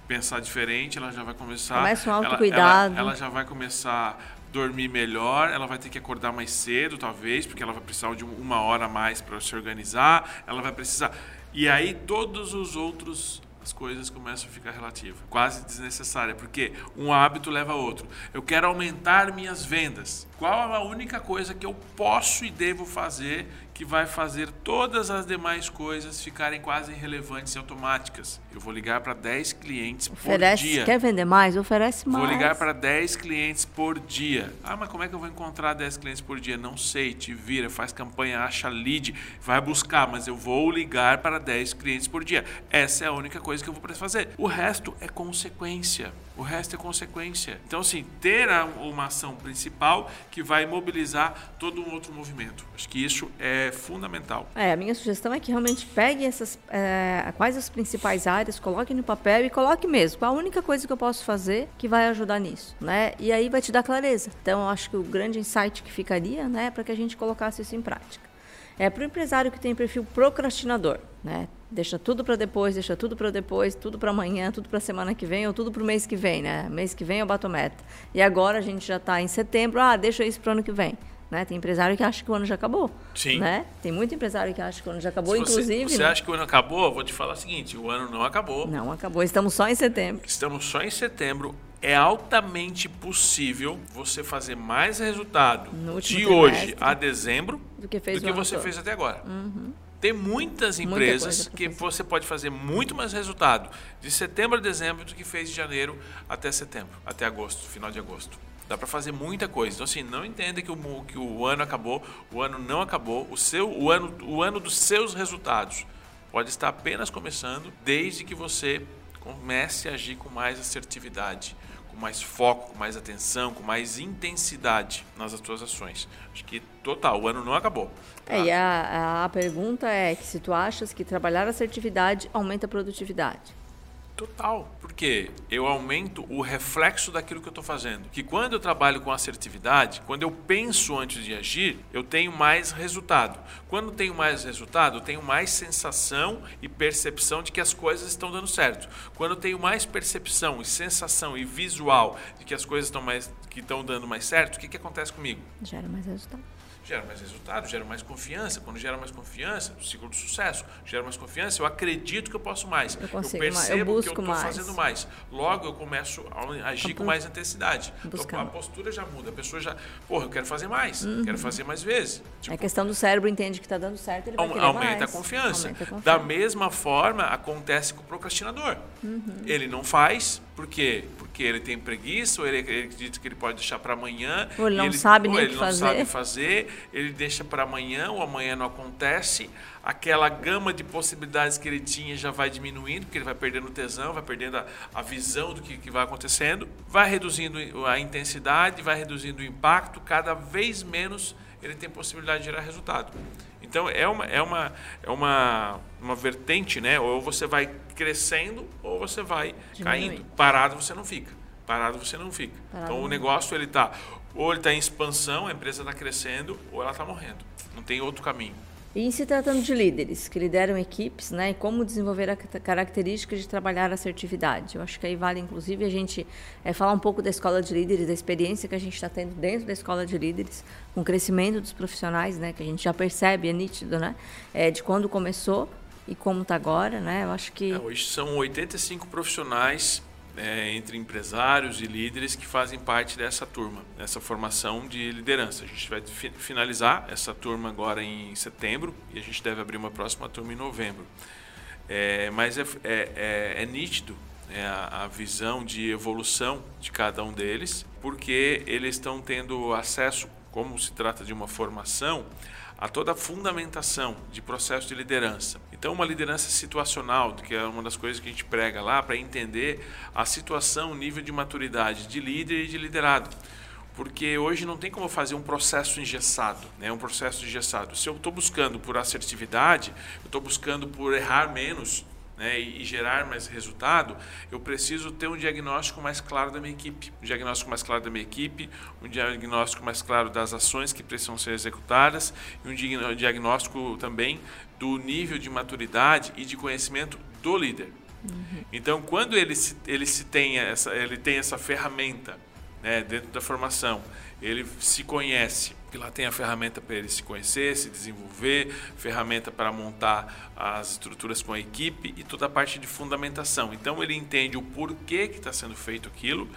pensar diferente, ela já vai começar. Começa um autocuidado. Ela, ela, ela já vai começar dormir melhor, ela vai ter que acordar mais cedo, talvez, porque ela vai precisar de uma hora a mais para se organizar, ela vai precisar. E aí todos os outros as coisas começam a ficar relativas, quase desnecessária, porque um hábito leva a outro. Eu quero aumentar minhas vendas. Qual a única coisa que eu posso e devo fazer que vai fazer todas as demais coisas ficarem quase irrelevantes e automáticas. Eu vou ligar para 10 clientes Oferece, por dia. Quer vender mais? Oferece mais. Vou ligar para 10 clientes por dia. Ah, mas como é que eu vou encontrar 10 clientes por dia? Não sei, te vira, faz campanha, acha lead, vai buscar, mas eu vou ligar para 10 clientes por dia. Essa é a única coisa que eu vou precisar fazer. O resto é consequência. O resto é consequência. Então, assim, ter uma ação principal que vai mobilizar todo um outro movimento. Acho que isso é fundamental. É, a minha sugestão é que realmente pegue essas, é, quais as principais áreas, coloque no papel e coloque mesmo. Qual a única coisa que eu posso fazer que vai ajudar nisso, né? E aí vai te dar clareza. Então, acho que o grande insight que ficaria, né, é para que a gente colocasse isso em prática. É para o empresário que tem perfil procrastinador, né? Deixa tudo para depois, deixa tudo para depois, tudo para amanhã, tudo para semana que vem ou tudo para o mês que vem, né? Mês que vem eu bato meta. E agora a gente já está em setembro, ah, deixa isso para o ano que vem. Né? Tem empresário que acha que o ano já acabou. Sim. Né? Tem muito empresário que acha que o ano já acabou, Se inclusive. Você, você acha que o ano acabou? Vou te falar o seguinte: o ano não acabou. Não acabou, estamos só em setembro. Estamos só em setembro é altamente possível você fazer mais resultado de hoje a dezembro do que, do que você todo. fez até agora. Uhum. Tem muitas empresas que você pode fazer muito mais resultado de setembro a dezembro do que fez de janeiro até setembro, até agosto, final de agosto. Dá para fazer muita coisa. Então assim, não entenda que o, que o ano acabou, o ano não acabou, o seu o ano o ano dos seus resultados pode estar apenas começando desde que você comece a agir com mais assertividade, com mais foco, com mais atenção, com mais intensidade nas suas ações. Acho que total, o ano não acabou. Tá? É, e a, a pergunta é que se tu achas que trabalhar assertividade aumenta a produtividade. Total, porque eu aumento o reflexo daquilo que eu estou fazendo. Que quando eu trabalho com assertividade, quando eu penso antes de agir, eu tenho mais resultado. Quando tenho mais resultado, eu tenho mais sensação e percepção de que as coisas estão dando certo. Quando eu tenho mais percepção e sensação e visual de que as coisas estão mais que estão dando mais certo, o que, que acontece comigo? Gera mais resultado gera mais resultado, gera mais confiança. Quando gera mais confiança, ciclo de sucesso, gera mais confiança, eu acredito que eu posso mais. Eu, consigo, eu percebo eu que eu estou fazendo mais. Logo eu começo a agir com mais intensidade. Então, a postura já muda. A pessoa já, porra, eu quero fazer mais, uhum. quero fazer mais vezes. Tipo, é questão do cérebro entende que está dando certo, ele vai aumenta mais. A confiança. aumenta a confiança. Da mesma forma acontece com o procrastinador. Uhum. Ele não faz, por quê? Porque ele tem preguiça, ou ele, ele acredita que ele pode deixar para amanhã. Ou ele não ele, sabe nem o que fazer. Ele não sabe fazer, ele deixa para amanhã, ou amanhã não acontece. Aquela gama de possibilidades que ele tinha já vai diminuindo, porque ele vai perdendo tesão, vai perdendo a, a visão do que, que vai acontecendo. Vai reduzindo a intensidade, vai reduzindo o impacto, cada vez menos ele tem possibilidade de gerar resultado. Então é uma, é uma, é uma, uma vertente, né? Ou você vai crescendo ou você vai caindo. Parado você não fica. Parado você não fica. Parado então o negócio ele está ou ele está em expansão, a empresa está crescendo, ou ela está morrendo. Não tem outro caminho. E em se tratando de líderes que lideram equipes, né, e como desenvolver a característica de trabalhar a assertividade. Eu acho que aí vale, inclusive, a gente é, falar um pouco da escola de líderes, da experiência que a gente está tendo dentro da escola de líderes, com o crescimento dos profissionais, né, que a gente já percebe, é nítido, né, é, de quando começou e como está agora, né? Eu acho que é, hoje são 85 profissionais é, entre empresários e líderes que fazem parte dessa turma, dessa formação de liderança. A gente vai fi finalizar essa turma agora em setembro e a gente deve abrir uma próxima turma em novembro. É, mas é, é, é, é nítido né, a, a, visão de evolução de cada um deles, porque eles estão tendo acesso, como se trata de uma formação, a toda a fundamentação de processo de liderança. Então, uma liderança situacional, que é uma das coisas que a gente prega lá, para entender a situação, o nível de maturidade de líder e de liderado. Porque hoje não tem como fazer um processo engessado, né? um processo engessado. Se eu estou buscando por assertividade, eu estou buscando por errar menos, né, e, gerar mais resultado, eu preciso ter um diagnóstico mais claro da minha equipe. Um diagnóstico mais claro da minha equipe, um diagnóstico mais claro das ações que precisam ser executadas e um diagnóstico também do nível de maturidade e de conhecimento do líder. Uhum. Então, quando ele, se, ele, se tem, essa, ele tem essa ferramenta né, dentro da formação, ele se conhece, que lá tem a ferramenta para ele se conhecer, se desenvolver, ferramenta para montar as estruturas com a equipe e toda a parte de fundamentação. Então ele entende o porquê que está sendo feito aquilo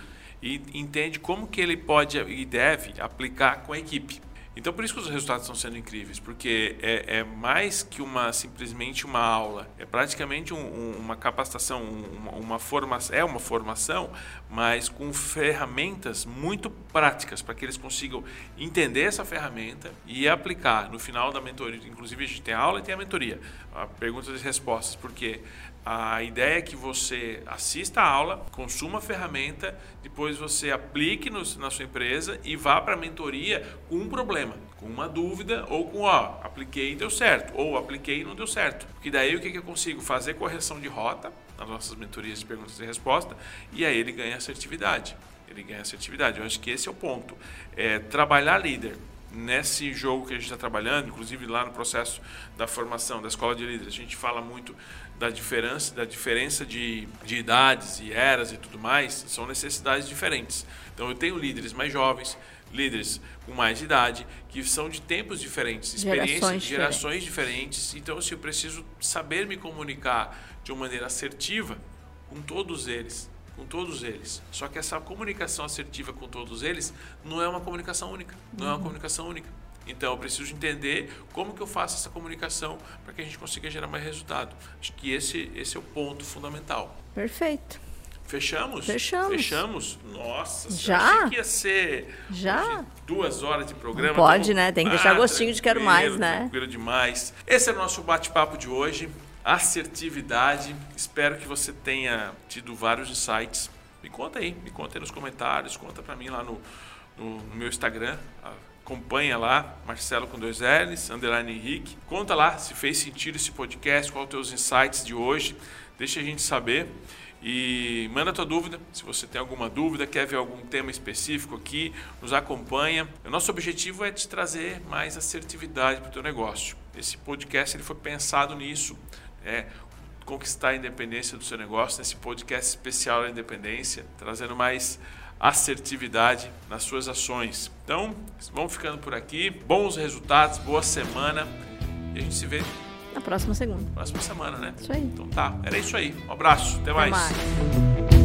e entende como que ele pode e deve aplicar com a equipe. Então, por isso que os resultados estão sendo incríveis, porque é, é mais que uma simplesmente uma aula, é praticamente um, um, uma capacitação, uma, uma formação, é uma formação, mas com ferramentas muito práticas para que eles consigam entender essa ferramenta e aplicar no final da mentoria. Inclusive, a gente tem a aula e tem a mentoria, a perguntas e respostas, porque a ideia é que você assista a aula, consuma a ferramenta, depois você aplique no, na sua empresa e vá para a mentoria com um problema, com uma dúvida ou com, ó, apliquei e deu certo, ou apliquei e não deu certo. Porque daí o que, que eu consigo? Fazer correção de rota nas nossas mentorias de perguntas e respostas e aí ele ganha assertividade. Ele ganha assertividade. Eu acho que esse é o ponto. É trabalhar líder nesse jogo que a gente está trabalhando, inclusive lá no processo da formação da escola de líderes, a gente fala muito da diferença, da diferença de, de idades e eras e tudo mais, são necessidades diferentes. Então eu tenho líderes mais jovens, líderes com mais idade, que são de tempos diferentes, experiências, gerações, gerações diferentes. diferentes. Então, se eu preciso saber me comunicar de uma maneira assertiva com todos eles, com todos eles. Só que essa comunicação assertiva com todos eles não é uma comunicação única, não uhum. é uma uhum. comunicação única. Então, eu preciso entender como que eu faço essa comunicação para que a gente consiga gerar mais resultado. Acho que esse, esse é o ponto fundamental. Perfeito. Fechamos? Fechamos. Fechamos. Nossa, já? achei que ia ser já? duas horas de programa. Não pode, né? Tem que deixar gostinho de quero mais, né? Tranquilo demais. Esse é o nosso bate-papo de hoje. Assertividade. Espero que você tenha tido vários insights. Me conta aí, me conta aí nos comentários, conta para mim lá no, no, no meu Instagram, acompanha lá, Marcelo com dois L's, underline Henrique. Conta lá se fez sentido esse podcast, qual os teus insights de hoje, deixa a gente saber. E manda tua dúvida, se você tem alguma dúvida, quer ver algum tema específico aqui, nos acompanha. O nosso objetivo é te trazer mais assertividade para o teu negócio. Esse podcast ele foi pensado nisso, é conquistar a independência do seu negócio, nesse podcast especial da independência, trazendo mais assertividade nas suas ações. Então, vamos ficando por aqui. Bons resultados, boa semana e a gente se vê na próxima segunda. Próxima semana, né? Isso aí. Então tá, era isso aí. Um abraço, até, até mais. mais.